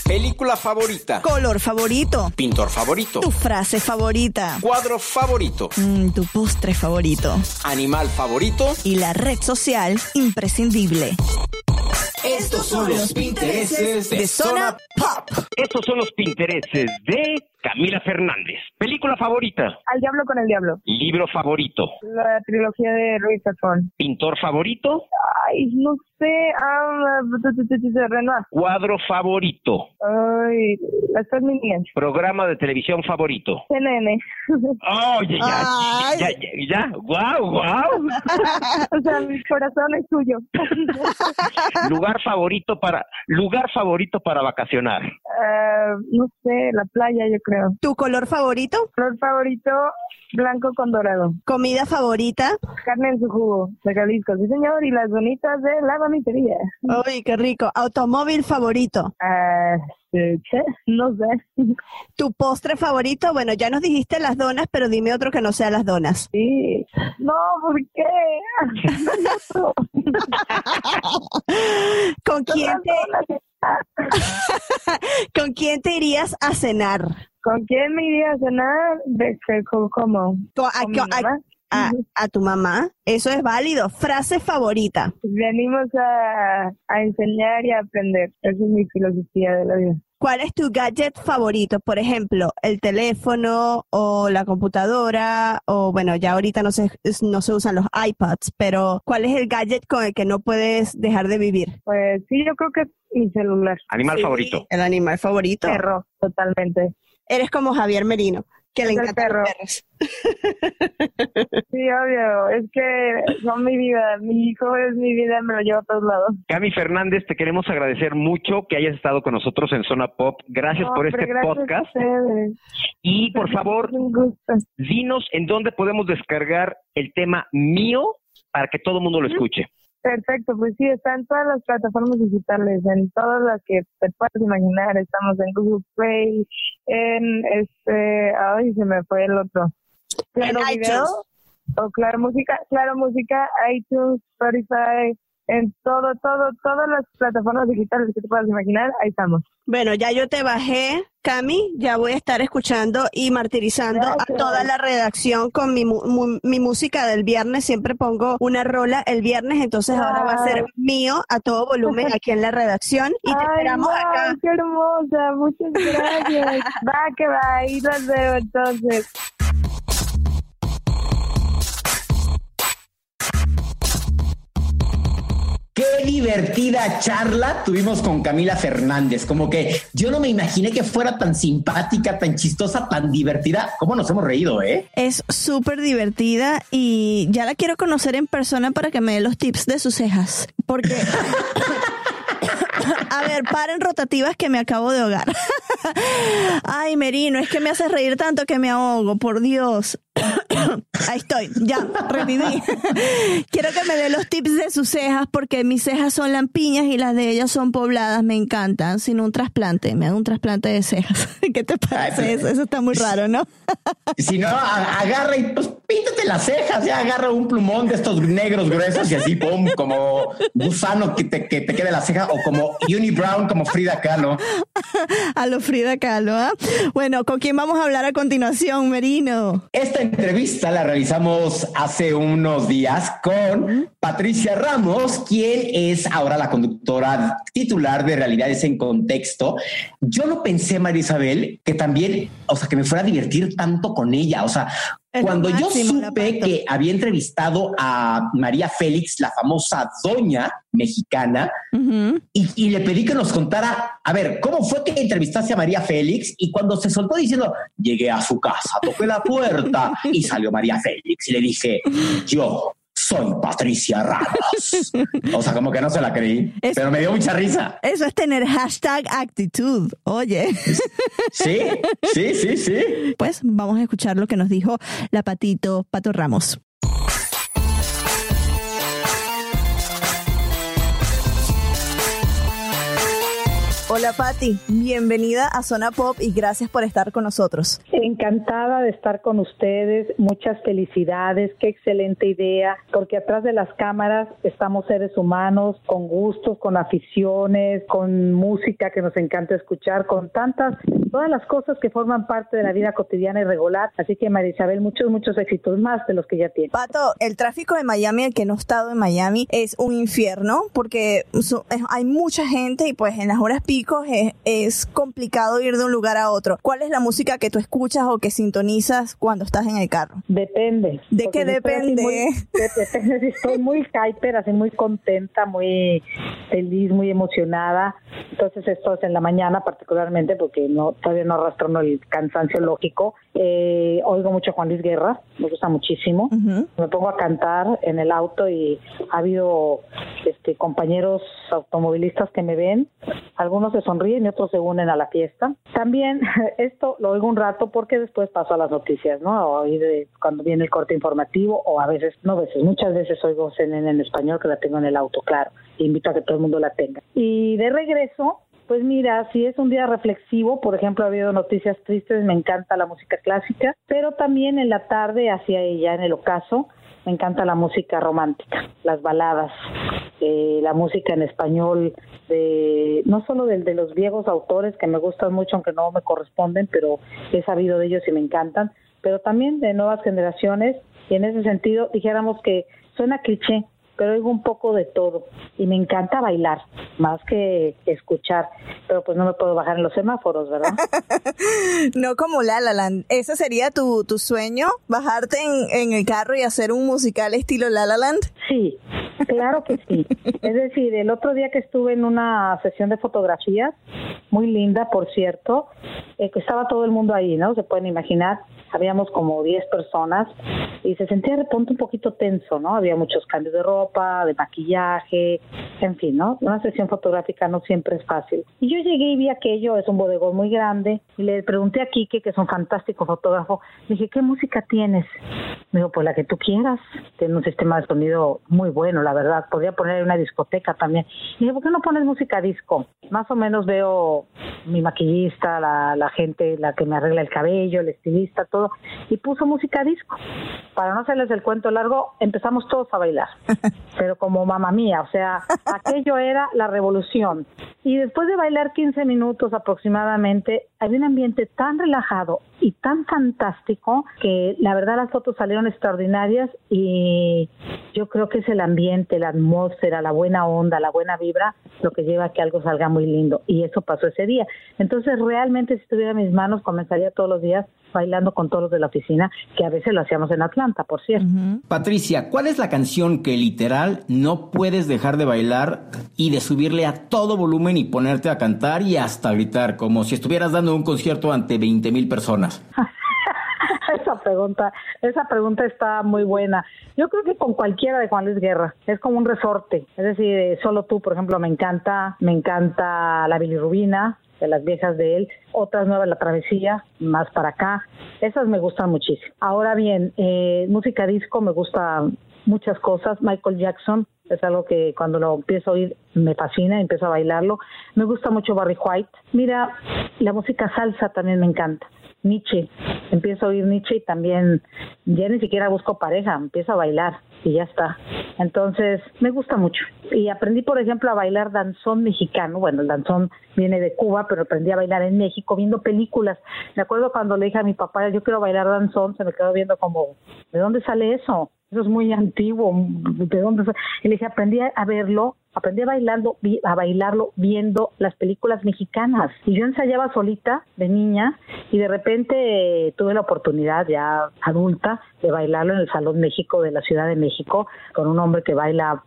Película favorita. Color favorito. Pintor favorito. Tu frase favorita. Cuadro favorito. Mm, tu postre favorito. Animal favorito. Y la red social imprescindible. Estos son los intereses de Zona Pop. Estos son los Pintereses de Camila Fernández. Película favorita, Al diablo con el diablo. libro favorito, La trilogía de Ruiz Zafón. pintor favorito, Ay, no sé. Ah, Renoir. cuadro favorito, Ay, las tres niñas. programa de televisión favorito. CNN. Oye, ya, ya, ya, ya, guau, guau. o sea, mi corazón es tuyo. Lugar favorito para, lugar favorito para vacacionar. Ah, no sé, la playa, yo creo. Tu color favorito. Flor favorito, blanco con dorado. Comida favorita. Carne en su jugo, de Jalisco, sí señor, y las bonitas de la mamitería. Uy, qué rico. Automóvil favorito. Ah, ¿qué? No sé. Tu postre favorito. Bueno, ya nos dijiste las donas, pero dime otro que no sea las donas. Sí. No, ¿por qué? ¿Con quién te, ¿Con quién te irías a cenar? ¿Con quién me iría a cenar? ¿De qué, co- cómo? Co- a- ¿Con mi a- mamá? a, a tu mamá. Eso es válido. Frase favorita. Venimos a, a enseñar y a aprender. Esa es mi filosofía de la vida. ¿Cuál es tu gadget favorito? Por ejemplo, el teléfono o la computadora o bueno, ya ahorita no se, no se usan los iPads, pero ¿cuál es el gadget con el que no puedes dejar de vivir? Pues sí, yo creo que es mi celular. Animal Sí, favorito. El animal favorito. Perro, totalmente. Eres como Javier Merino, que le encantan perro. los perros. Sí, obvio. Es que son mi vida. Mi hijo es mi vida, me lo llevo a todos lados. Cami Fernández, te queremos agradecer mucho que hayas estado con nosotros en Zona Pop. Gracias por este podcast. Y por favor, dinos en dónde podemos descargar el tema mío para que todo el mundo lo escuche. Perfecto, pues sí, está en todas las plataformas digitales, en todas las que te puedas imaginar. Estamos en Google Play, en este, ay, se me fue el otro. Claro Video o Claro Música, Claro Música, iTunes, Spotify, en todo, todo, todas las plataformas digitales que te puedas imaginar, ahí estamos. Bueno, ya yo te bajé, Cami, ya voy a estar escuchando y martirizando a toda la redacción con mi, mu- mi música del viernes. Siempre pongo una rola el viernes, entonces ahora va a ser mío a todo volumen aquí en la redacción y te Ay, esperamos wow, acá. qué hermosa, muchas gracias. va que va, ahí las veo entonces. Qué divertida charla tuvimos con Camila Fernández. Como que yo no me imaginé que fuera tan simpática, tan chistosa, tan divertida. ¿Cómo nos hemos reído, eh? Es súper divertida y ya la quiero conocer en persona para que me dé los tips de sus cejas. Porque, a ver, paren rotativas que me acabo de ahogar. Ay, Merino, es que me haces reír tanto que me ahogo, por Dios. Ahí estoy, ya, reviví. Quiero que me dé los tips de sus cejas porque mis cejas son lampiñas y las de ellas son pobladas, me encantan. Sin un trasplante, me hago un trasplante de cejas. ¿Qué te parece eso? Eso está muy raro, ¿no? Si no, agarra y pues píntate las cejas, ya agarra un plumón de estos negros gruesos y así, pum, como gusano que te, que te quede la ceja o como Uni Brown, como Frida Kahlo. A lo Frida Kahlo, ¿ah? Bueno, ¿con quién vamos a hablar a continuación, Merino? Esta entrevista la realizamos hace unos días con Patricia Ramos, quien es ahora la conductora titular de Realidades en Contexto. Yo no pensé, María Isabel, que también, o sea, que me fuera a divertir tanto con ella. O sea, Cuando yo supe que había entrevistado a María Félix, la famosa doña mexicana, y, le pedí que nos contara, a ver, ¿cómo fue que entrevistaste a María Félix? Y cuando se soltó diciendo, llegué a su casa, toqué la puerta y salió María Félix y le dije, yo soy Patricia Ramos. o sea, como que no se la creí, pero me dio mucha risa. Eso es tener hashtag actitud, oye. Sí, sí, sí, sí. Pues vamos a escuchar lo que nos dijo la Patito Pato Ramos. Hola Patti, bienvenida a Zona Pop y gracias por estar con nosotros. Encantada de estar con ustedes, muchas felicidades, qué excelente idea, porque atrás de las cámaras estamos seres humanos con gustos, con aficiones, con música que nos encanta escuchar, con tantas, todas las cosas que forman parte de la vida cotidiana y regular. Así que María Isabel, muchos, muchos éxitos más de los que ya tiene. Pato, el tráfico de Miami, el que no ha estado en Miami, es un infierno porque hay mucha gente y pues en las horas pico es, complicado ir de un lugar a otro. ¿Cuál es la música que tú escuchas o que sintonizas cuando estás en el carro? Depende. ¿De qué depende? estoy muy hyper, así muy contenta, muy feliz, muy emocionada. Entonces esto es en la mañana particularmente porque no todavía no arrastro el cansancio lógico. Eh, oigo mucho Juan Luis Guerra, me gusta muchísimo. Me pongo a cantar en el auto y ha habido este, compañeros automovilistas que me ven, algunos sonríen y otros se unen a la fiesta. También esto lo oigo un rato porque después paso a las noticias, ¿no? de, cuando viene el corte informativo o a veces, no veces, muchas veces oigo CNN en español que la tengo en el auto, claro. invito a que todo el mundo la tenga. Y de regreso, pues mira, si es un día reflexivo, por ejemplo, ha habido noticias tristes, me encanta la música clásica, pero también en la tarde, hacia ella, en el ocaso, me encanta la música romántica, las baladas, eh, la música en español, de, no solo de los viejos autores que me gustan mucho, aunque no me corresponden, pero he sabido de ellos y me encantan, pero también de nuevas generaciones, y en ese sentido dijéramos que suena cliché, pero oigo un poco de todo y me encanta bailar más que escuchar, pero pues no me puedo bajar en los semáforos, ¿verdad? no como La La Land. ¿Ese sería tu, tu sueño? ¿Bajarte en, en el carro y hacer un musical estilo La La Land? Sí, claro que sí. Es decir, el otro día que estuve en una sesión de fotografías, muy linda, por cierto, eh, que estaba todo el mundo ahí, ¿no? Se pueden imaginar, habíamos como 10 personas y se sentía de pronto un poquito tenso, ¿no? Había muchos cambios de ropa, de maquillaje, en fin, ¿no? Una sesión fotográfica no siempre es fácil. Y yo llegué y vi aquello, es un bodegón muy grande, y le pregunté a Kike, que es un fantástico fotógrafo, le dije, ¿qué música tienes? Me dijo, pues la que tú quieras. Tiene un sistema de sonido muy bueno, la verdad. Podría poner una discoteca también. Y dije, ¿por qué no pones música disco? Más o menos veo mi maquillista, la, la gente, la que me arregla el cabello, el estilista, todo. Y puso música disco. Para no hacerles el cuento largo, empezamos todos a bailar. pero como mamá mía, o sea, aquello era la revolución. Y después de bailar 15 minutos aproximadamente, había un ambiente tan relajado y tan fantástico que la verdad las fotos salieron extraordinarias y yo creo que es el ambiente, la atmósfera, la buena onda, la buena vibra lo que lleva a que algo salga muy lindo y eso pasó ese día. Entonces realmente si estuviera en mis manos comenzaría todos los días bailando con todos los de la oficina, que a veces lo hacíamos en Atlanta, por cierto. Patricia, ¿cuál es la canción que literal no puedes dejar de bailar y de subirle a todo volumen y ponerte a cantar y hasta gritar, como si estuvieras dando un concierto ante 20 mil personas? esa pregunta, esa pregunta está muy buena. Yo creo que con cualquiera de Juan Luis Guerra, es como un resorte. Es decir, solo tú, por ejemplo, me encanta, me encanta la bilirrubina, de las viejas de él, otras nuevas, La Travesía, más para acá, esas me gustan muchísimo. Ahora bien, eh, música disco me gusta muchas cosas, Michael Jackson es algo que cuando lo empiezo a oír me fascina, empiezo a bailarlo, me gusta mucho Barry White, mira, la música salsa también me encanta. Nietzsche, empiezo a oír Nietzsche y también ya ni siquiera busco pareja, empiezo a bailar y ya está. Entonces, me gusta mucho. Y aprendí, por ejemplo, a bailar danzón mexicano. Bueno, el danzón viene de Cuba, pero aprendí a bailar en México viendo películas. Me acuerdo cuando le dije a mi papá, yo quiero bailar danzón, se me quedó viendo como, ¿de dónde sale eso? Eso es muy antiguo, ¿de dónde? Y le dije, aprendí a verlo aprendí bailando, a bailarlo viendo las películas mexicanas. Y yo ensayaba solita de niña y de repente eh, tuve la oportunidad ya adulta de bailarlo en el Salón México de la Ciudad de México con un hombre que baila,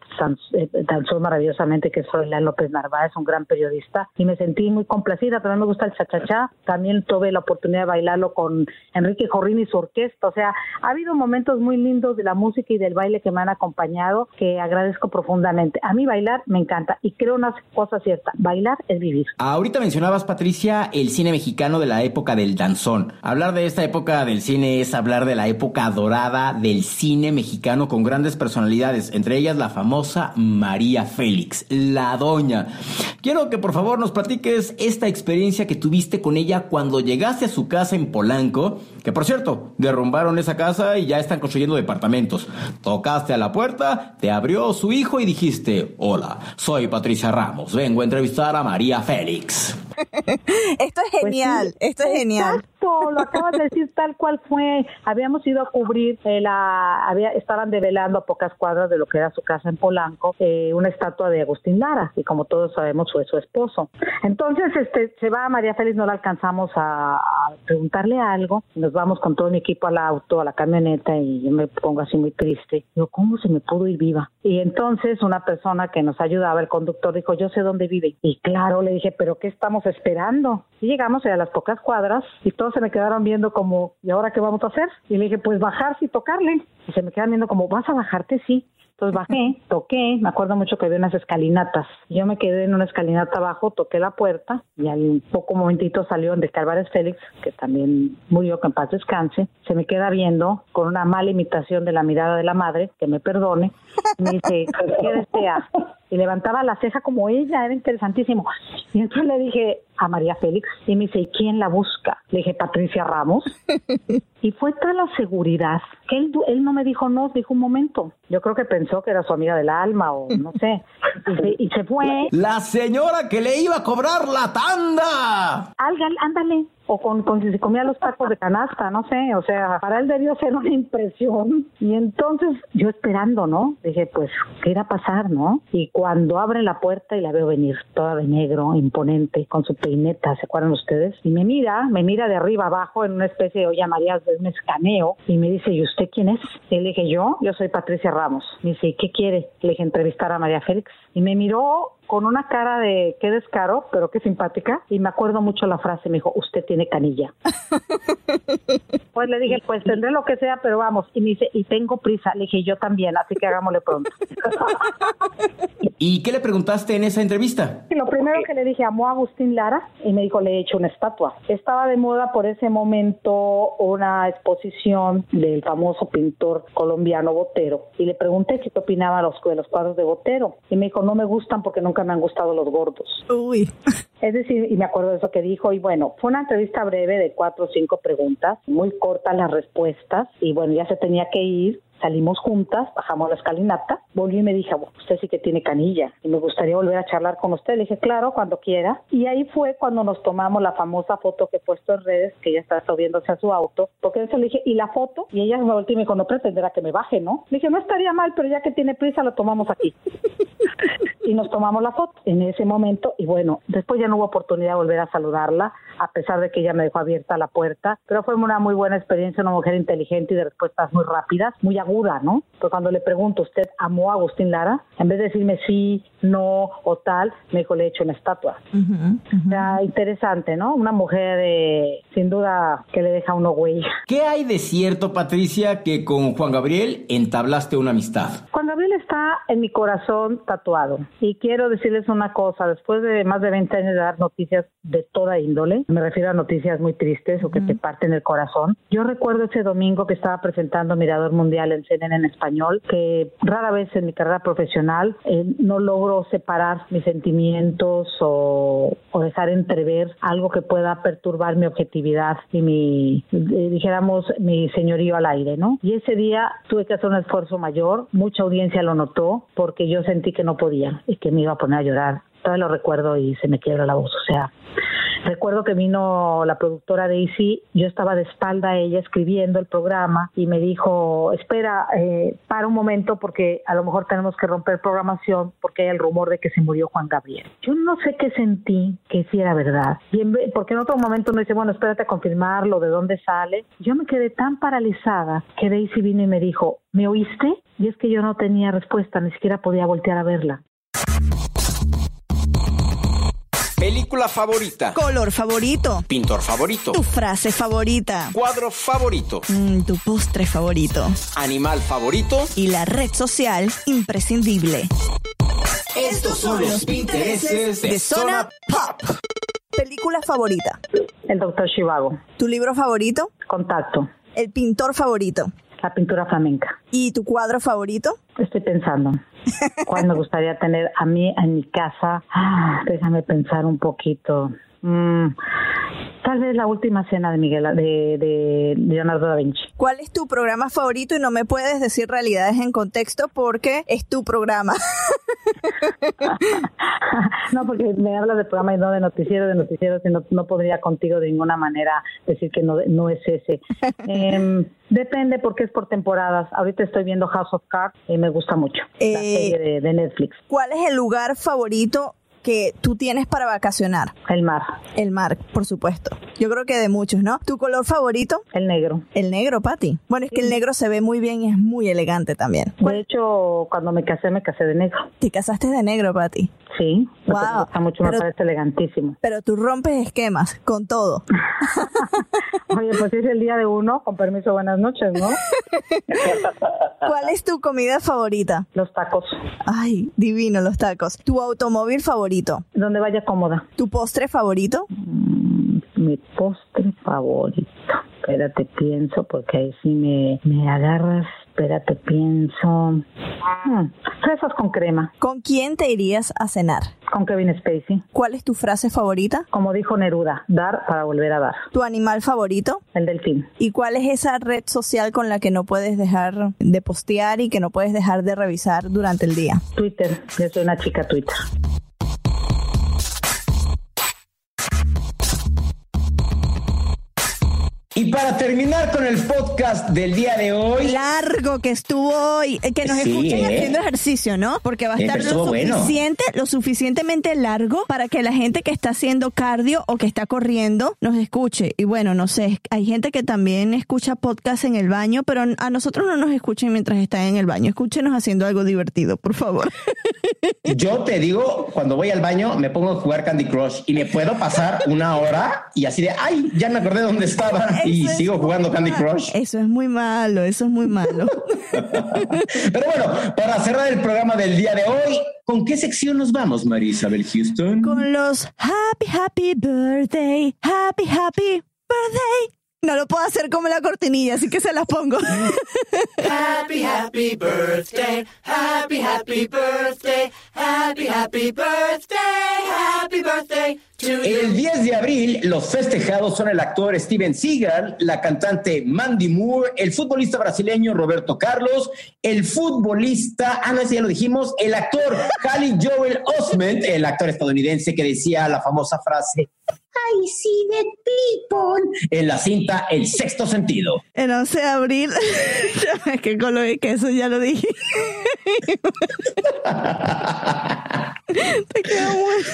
eh, danzó maravillosamente, que es Froilán López Narváez, un gran periodista, y me sentí muy complacida. También me gusta el chachachá. También tuve la oportunidad de bailarlo con Enrique Jorrín y su orquesta. O sea, ha habido momentos muy lindos de la música y del baile que me han acompañado que agradezco profundamente. A mí bailar me encanta y creo una cosa cierta, bailar es vivir. Ahorita mencionabas, Patricia, el cine mexicano de la época del danzón. Hablar de esta época del cine es hablar de la época dorada del cine mexicano con grandes personalidades, entre ellas la famosa María Félix, la doña. Quiero que por favor nos platiques esta experiencia que tuviste con ella cuando llegaste a su casa en Polanco, que por cierto, derrumbaron esa casa y ya están construyendo departamentos. Tocaste a la puerta, te abrió su hijo y dijiste, hola, soy Patricia Ramos, vengo a entrevistar a María Félix. esto es genial, esto es genial. Exacto, lo acabas de decir tal cual fue. Habíamos ido a cubrir, eh, la, había, estaban develando a pocas cuadras de lo que era su casa en Polanco, eh, una estatua de Agustín Lara, y como todos sabemos fue su esposo. Entonces, este, se va María Félix, no la alcanzamos a, preguntarle algo, nos vamos con todo mi equipo al auto, a la camioneta, y yo me pongo así muy triste. Digo, ¿cómo se me pudo ir viva? Y entonces una persona que nos ayudaba, el conductor, dijo, yo sé dónde vive. Y claro, le dije, ¿pero qué estamos esperando? Y llegamos a las pocas cuadras y todos se me quedaron viendo como, ¿y ahora qué vamos a hacer? Y le dije, pues bajarse y tocarle. Y se me quedan viendo como, ¿vas a bajarte? Sí. Entonces bajé, toqué, me acuerdo mucho que había unas escalinatas. Yo me quedé en una escalinata abajo, toqué la puerta y al poco momentito salió de Álvarez Félix, que también murió, que en paz descanse. Se me queda viendo con una mala imitación de la mirada de la madre, que me perdone. Me dice, ¿qué desea? Y levantaba la ceja como ella, era interesantísimo. Y entonces le dije, a María Félix y me dice, ¿y quién la busca? Le dije, Patricia Ramos. y fue tal la seguridad que él, él no me dijo no, dijo un momento. Yo creo que pensó que era su amiga del alma o no sé. Y se, fue. La señora que le iba a cobrar la tanda. ándale o con, con si se comía los tacos de canasta, no sé, o sea, para él debió ser una impresión. Y entonces yo esperando, ¿no? Dije, pues, ¿qué irá a pasar, no? Y cuando abre la puerta y la veo venir, toda de negro, imponente, con su peineta, ¿se acuerdan ustedes? Y me mira, me mira de arriba abajo en una especie de, olla María, de un escaneo, y me dice, ¿y usted quién es? Y dije, yo, yo soy Patricia Ramos. Me dice, ¿y qué quiere? Le dije, entrevistar a María Félix. Y me miró con una cara de qué descaro, pero qué simpática. Y me acuerdo mucho la frase, me dijo, usted tiene canilla. pues le dije, pues tendré lo que sea, pero vamos. Y me dice, y tengo prisa. Le dije, yo también, así que hagámosle pronto. ¿Y qué le preguntaste en esa entrevista? Lo primero que le dije, amó a Agustín Lara y me dijo, le he hecho una estatua. Estaba de moda por ese momento una exposición del famoso pintor colombiano Botero. Y le pregunté qué opinaba los, de los cuadros de Botero. Y me dijo, no me gustan porque nunca me han gustado los gordos. Uy. Es decir, y me acuerdo de eso que dijo, y bueno, fue una entrevista breve de cuatro o cinco preguntas, muy cortas las respuestas, y bueno, ya se tenía que ir, salimos juntas, bajamos la escalinata, volvió y me dijo, usted sí que tiene canilla y me gustaría volver a charlar con usted. Le dije, claro, cuando quiera. Y ahí fue cuando nos tomamos la famosa foto que he puesto en redes, que ella está subiéndose a su auto, porque eso le dije, ¿y la foto? Y ella me volvió y me dijo, no pretenderá que me baje, ¿no? Le dije, no estaría mal, pero ya que tiene prisa, lo tomamos aquí. y nos tomamos la foto en ese momento y bueno, después ya no hubo oportunidad de volver a saludarla, a pesar de que ella me dejó abierta la puerta, pero fue una muy buena experiencia, una mujer inteligente y de respuestas muy rápidas, muy aguda, ¿no? Porque cuando le pregunto, ¿usted amó a Agustín Lara? En vez de decirme sí, no o tal, me dijo, le he hecho una estatua. interesante, ¿no? Una mujer eh, sin duda que le deja a uno huella. ¿Qué hay de cierto, Patricia, que con Juan Gabriel entablaste una amistad? Gabriel está en mi corazón tatuado. Y quiero decirles una cosa, después de más de 20 años de dar noticias de toda índole, me refiero a noticias muy tristes o que te parten el corazón, yo recuerdo ese domingo que estaba presentando Mirador Mundial en CNN en español, que rara vez en mi carrera profesional eh, no logro separar mis sentimientos o, o, dejar entrever algo que pueda perturbar mi objetividad y mi, eh, dijéramos, mi señorío al aire, ¿no? Y ese día tuve que hacer un esfuerzo mayor, mucha audiencia lo notó porque yo sentí que no podía y que me iba a poner a llorar. Todavía lo recuerdo y se me quiebra la voz. O sea, Recuerdo que vino la productora de yo estaba de espalda a ella escribiendo el programa y me dijo, espera, eh, para un momento porque a lo mejor tenemos que romper programación porque hay el rumor de que se murió Juan Gabriel. Yo no sé qué sentí que sí era verdad. En porque en otro momento me dice, bueno, espérate a confirmarlo, de dónde sale. Yo me quedé tan paralizada que Daisy vino y me dijo, ¿me oíste? Y es que yo no tenía respuesta, ni siquiera podía voltear a verla. Película favorita. Color favorito. Pintor favorito. Tu frase favorita. Cuadro favorito. Mm, tu postre favorito. Animal favorito. Y la red social imprescindible. Estos son los intereses de Zona Pop. Película favorita. El Doctor Chivago. ¿Tu libro favorito? Contacto. El pintor favorito. La pintura flamenca. ¿Y tu cuadro favorito? Estoy pensando. ¿Cuál me gustaría tener a mí en mi casa? Ah, déjame pensar un poquito. Mm, tal vez la última cena de Miguel de, de, Leonardo da Vinci. ¿Cuál es tu programa favorito? Y no me puedes decir realidades en contexto porque es tu programa. no, porque me hablas de programa y no de noticiero, de noticiero, no, no podría contigo de ninguna manera decir que no, no es ese. Em, depende porque es por temporadas. Ahorita estoy viendo House of Cards y me gusta mucho la eh, serie de Netflix. ¿Cuál es el lugar favorito que tú tienes para vacacionar? El mar. El mar, por supuesto. Yo creo que de muchos, ¿no? ¿Tu color favorito? El negro. El negro, Patti. Bueno, es que el negro se ve muy bien y es muy elegante también. De hecho, cuando me casé, me casé de negro. ¿Te casaste de negro, Patti? Sí. Wow. Me gusta mucho, me parece elegantísimo. Pero tú rompes esquemas con todo. Oye, pues es el día de uno, con permiso, buenas noches, ¿no? ¿Cuál es tu comida favorita? Los tacos. Ay, divino los tacos. ¿Tu automóvil favorito? Donde vaya cómoda. ¿Tu postre favorito? Mm, mi postre favorito. Espérate, pienso, porque ahí sí me, me agarras espérate, pienso. Hmm, fresas con crema. ¿Con quién te irías a cenar? Con Kevin Spacey. ¿Cuál es tu frase favorita? Como dijo Neruda, dar para volver a dar. ¿Tu animal favorito? El delfín. ¿Y cuál es esa red social con la que no puedes dejar de postear y que no puedes dejar de revisar durante el día? Twitter. Yo soy una chica Twitter. Y para terminar con el podcast del día de hoy. Largo que estuvo hoy. Eh, que nos escuchen ¿eh? haciendo ejercicio, ¿no? Porque va a estar lo suficiente, lo suficientemente largo para que la gente que está haciendo cardio o que está corriendo nos escuche. Y bueno, no sé, hay gente que también escucha podcast en el baño, pero a nosotros no nos escuchen mientras están en el baño. Escúchenos haciendo algo divertido, por favor. Yo te digo, cuando voy al baño me pongo a jugar Candy Crush y me puedo pasar una hora y así de, ay, ya me acordé dónde estaba y sigo jugando Candy Crush. Eso es muy malo, eso es muy malo. Pero bueno, para cerrar el programa del día de hoy, ¿con qué sección nos vamos, María Isabel Houston? Con los Happy, Happy Birthday, Happy, Happy Birthday. No lo puedo hacer como la cortinilla, así que se las pongo. Happy, happy birthday, happy, happy birthday, happy, happy birthday, happy birthday to you. El 10 de abril, los festejados son el actor Steven Seagal, la cantante Mandy Moore, el futbolista brasileño Roberto Carlos, el futbolista, ah, no, ese ya lo dijimos, el actor Cali Joel Osment, el actor estadounidense que decía la famosa frase I see the people. En la cinta El sexto sentido. El 11 de abril. que con lo de queso ya lo dije. Te quedó bueno.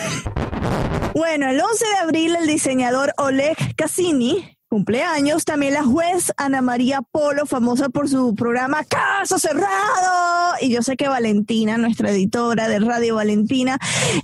Bueno, el 11 de abril el diseñador Oleg Cassini cumpleaños. También la juez Ana María Polo, famosa por su programa Caso Cerrado. Y yo sé que Valentina, nuestra editora de Radio Valentina,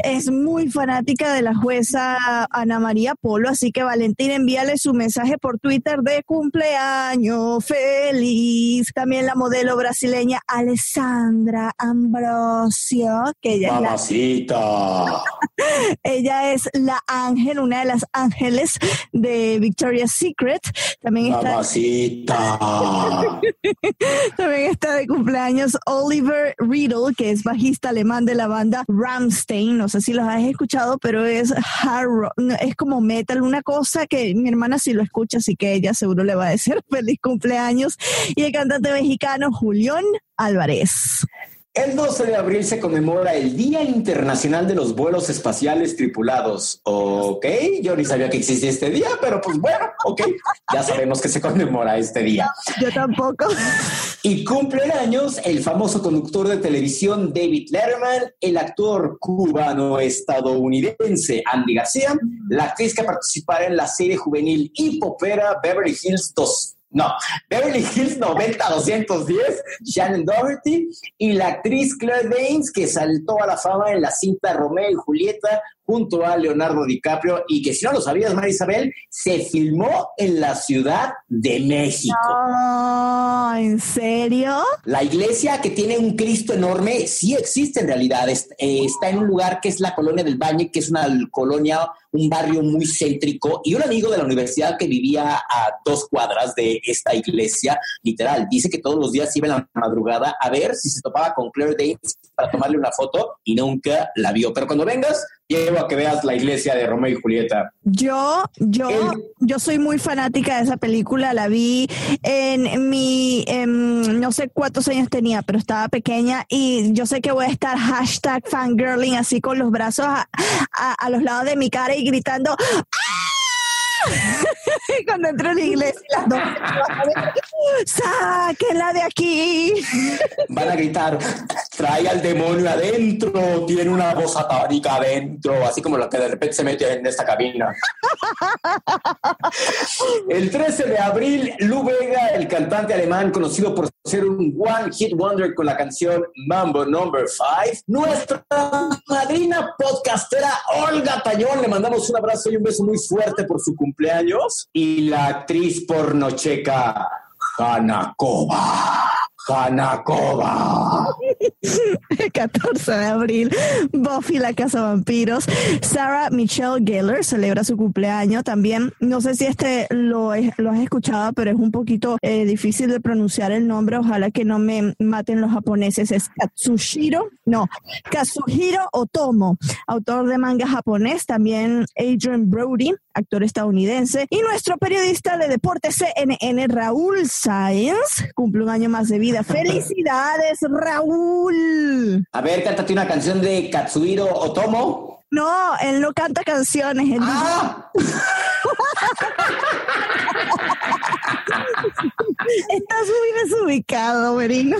es muy fanática de la jueza Ana María Polo. Así que Valentina, envíale su mensaje por Twitter de cumpleaños feliz. También la modelo brasileña Alessandra Ambrosio, que ella es la... ella es la ángel, una de las ángeles de Victoria's Secret también está. También está de cumpleaños Oliver Riddle, que es bajista alemán de la banda Ramstein. No sé si los has escuchado, pero es hard es como metal, una cosa que mi hermana sí lo escucha, así que ella seguro le va a decir feliz cumpleaños. Y el cantante mexicano Julián Álvarez. El 12 de abril se conmemora el Día Internacional de los Vuelos Espaciales Tripulados. Ok, yo ni sabía que existía este día, pero pues bueno, ok, ya sabemos que se conmemora este día. Yo tampoco. Y cumplen años el famoso conductor de televisión David Letterman, el actor cubano-estadounidense Andy García, la actriz que participará en la serie juvenil y popera Beverly Hills 2 no, Beverly Hills 90-210, Shannon Doherty, y la actriz Claire Danes, que saltó a la fama en la cinta Romeo y Julieta junto a Leonardo DiCaprio, y que si no lo sabías, María Isabel, se filmó en la Ciudad de México. ¿En serio? La iglesia que tiene un Cristo enorme sí existe en realidad. Eh, está en un lugar que es la Colonia del Baño, que es una colonia, un barrio muy céntrico, y un amigo de la universidad que vivía a dos cuadras de esta iglesia, literal, dice que todos los días iba en la madrugada a ver si se topaba con Claire Danes para tomarle una foto y nunca la vio. Pero cuando vengas, llevo a que veas la iglesia de Romeo y Julieta. Yo, yo, yo soy muy fanática de esa película. La vi en mi, no sé cuántos años tenía, pero estaba pequeña y yo sé que voy a estar hashtag fangirling así con los brazos a, a los lados de mi cara y gritando. ¡Ah! Cuando entró en la iglesia, las dos. ¡Sáquenla de aquí! Van a gritar: trae al demonio adentro, tiene una voz satánica adentro, así como la que de repente se mete en esta cabina. el 13 de abril, Lu Vega, el cantante alemán conocido por ser un One Hit Wonder con la canción Mambo Number 5, nuestra madrina podcastera Olga Tañón, le mandamos un abrazo y un beso muy fuerte por su cumpleaños y la actriz pornocheca Hanakova. Hanakova. 14 de abril, Buffy la Casa Vampiros. Sarah Michelle Gellar celebra su cumpleaños también. No sé si este lo, lo has escuchado, pero es un poquito eh, difícil de pronunciar el nombre. Ojalá que no me maten los japoneses. Es Katsushiro, no, Kazuhiro Otomo, autor de manga japonés. También Adrian Brody, actor estadounidense. Y nuestro periodista de deporte CNN, Raúl Sáenz, cumple un año más de vida. ¡Felicidades, Raúl! A ver, cántate una canción de Katsuhiro Otomo. No, él no canta canciones. Él ah. Estás muy desubicado, Merino.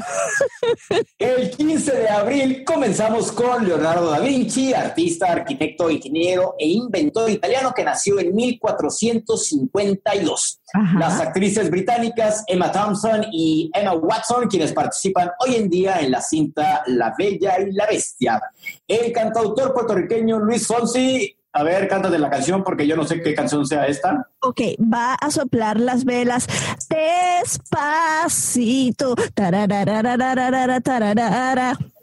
El 15 de abril comenzamos con Leonardo da Vinci, artista, arquitecto, ingeniero e inventor italiano que nació en 1452. Las actrices británicas Emma Thompson y Emma Watson, quienes participan hoy en día en la cinta La Bella y la Bestia. El cantautor puertorriqueño Luis Fonsi a ver, cántate la canción porque yo no sé qué canción sea esta. Ok, va a soplar las velas despacito.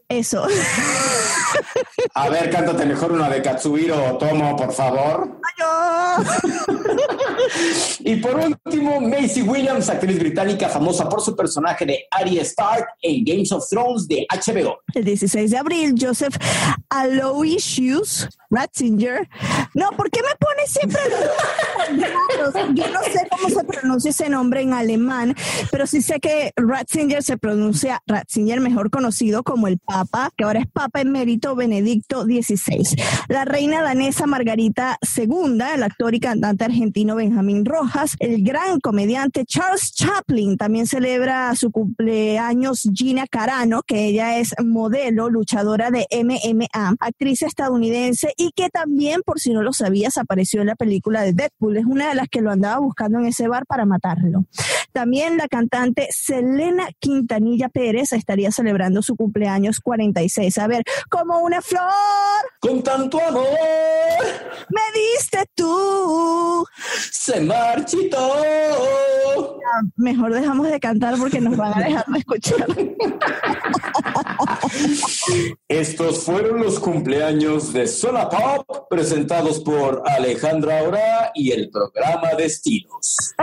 Eso. A ver, cántate mejor una de Katsuhiro Tomo, por favor. y por último, Macy Williams, actriz británica famosa por su personaje de Arya Stark en Games of Thrones de HBO. El 16 de abril, Joseph Aloysius Ratzinger. No, ¿por qué me pones siempre Yo no sé cómo se pronuncia ese nombre en alemán, pero sí sé que Ratzinger se pronuncia Ratzinger, mejor conocido como el Papa, que ahora es Papa emérito Benedicto XVI. La reina danesa Margarita II, el actor y cantante argentino Benjamín Rojas, el gran comediante Charles Chaplin, también celebra su cumpleaños Gina Carano, que ella es modelo, luchadora de MMA, actriz estadounidense y que también, por si no lo sabías, apareció en la película de Deadpool. Es una de las que lo andaba buscando en ese bar para matarlo. También la cantante Selena Quintanilla Pérez estaría celebrando su cumpleaños 46. A ver, como una flor. Con tanto amor. Me diste tú. Se marchitó. Mejor dejamos de cantar porque nos van a dejar de escuchar. Estos fueron los cumpleaños de Zona Pop presentados por Alejandra Ora y el programa Destinos.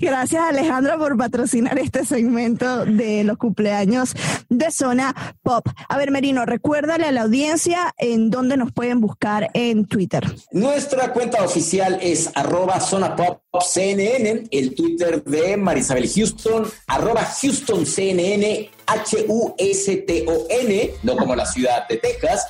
Gracias Alejandra por patrocinar este segmento de los cumpleaños de Zona Pop. A ver, Merino, recuérdale a la audiencia en dónde nos pueden buscar en Twitter. Nuestra cuenta oficial es arroba Zona Pop CNN. El Twitter Twitter de Marisabel Houston, arroba Houston CNN, H-U-S-T-O-N, no como la ciudad de Texas.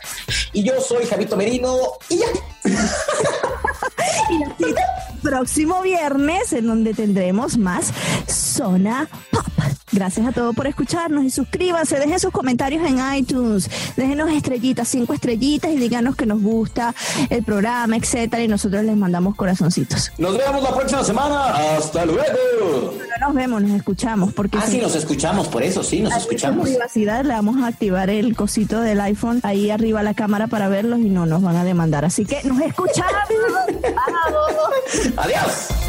Y yo soy Javito Merino y ya. próximo viernes en donde tendremos más Zona Pop. Gracias a todos por escucharnos y suscríbanse, dejen sus comentarios en iTunes, déjenos estrellitas, cinco estrellitas y díganos que nos gusta el programa, etcétera, y nosotros les mandamos corazoncitos. Nos vemos la próxima semana. Hasta luego. No nos vemos, nos escuchamos. Porque ah, sí, nos escuchamos, por eso sí, nos escuchamos. privacidad le vamos a activar el cosito del iPhone ahí arriba a la cámara para verlos y no nos van a demandar. Así que nos escuchamos. Adiós.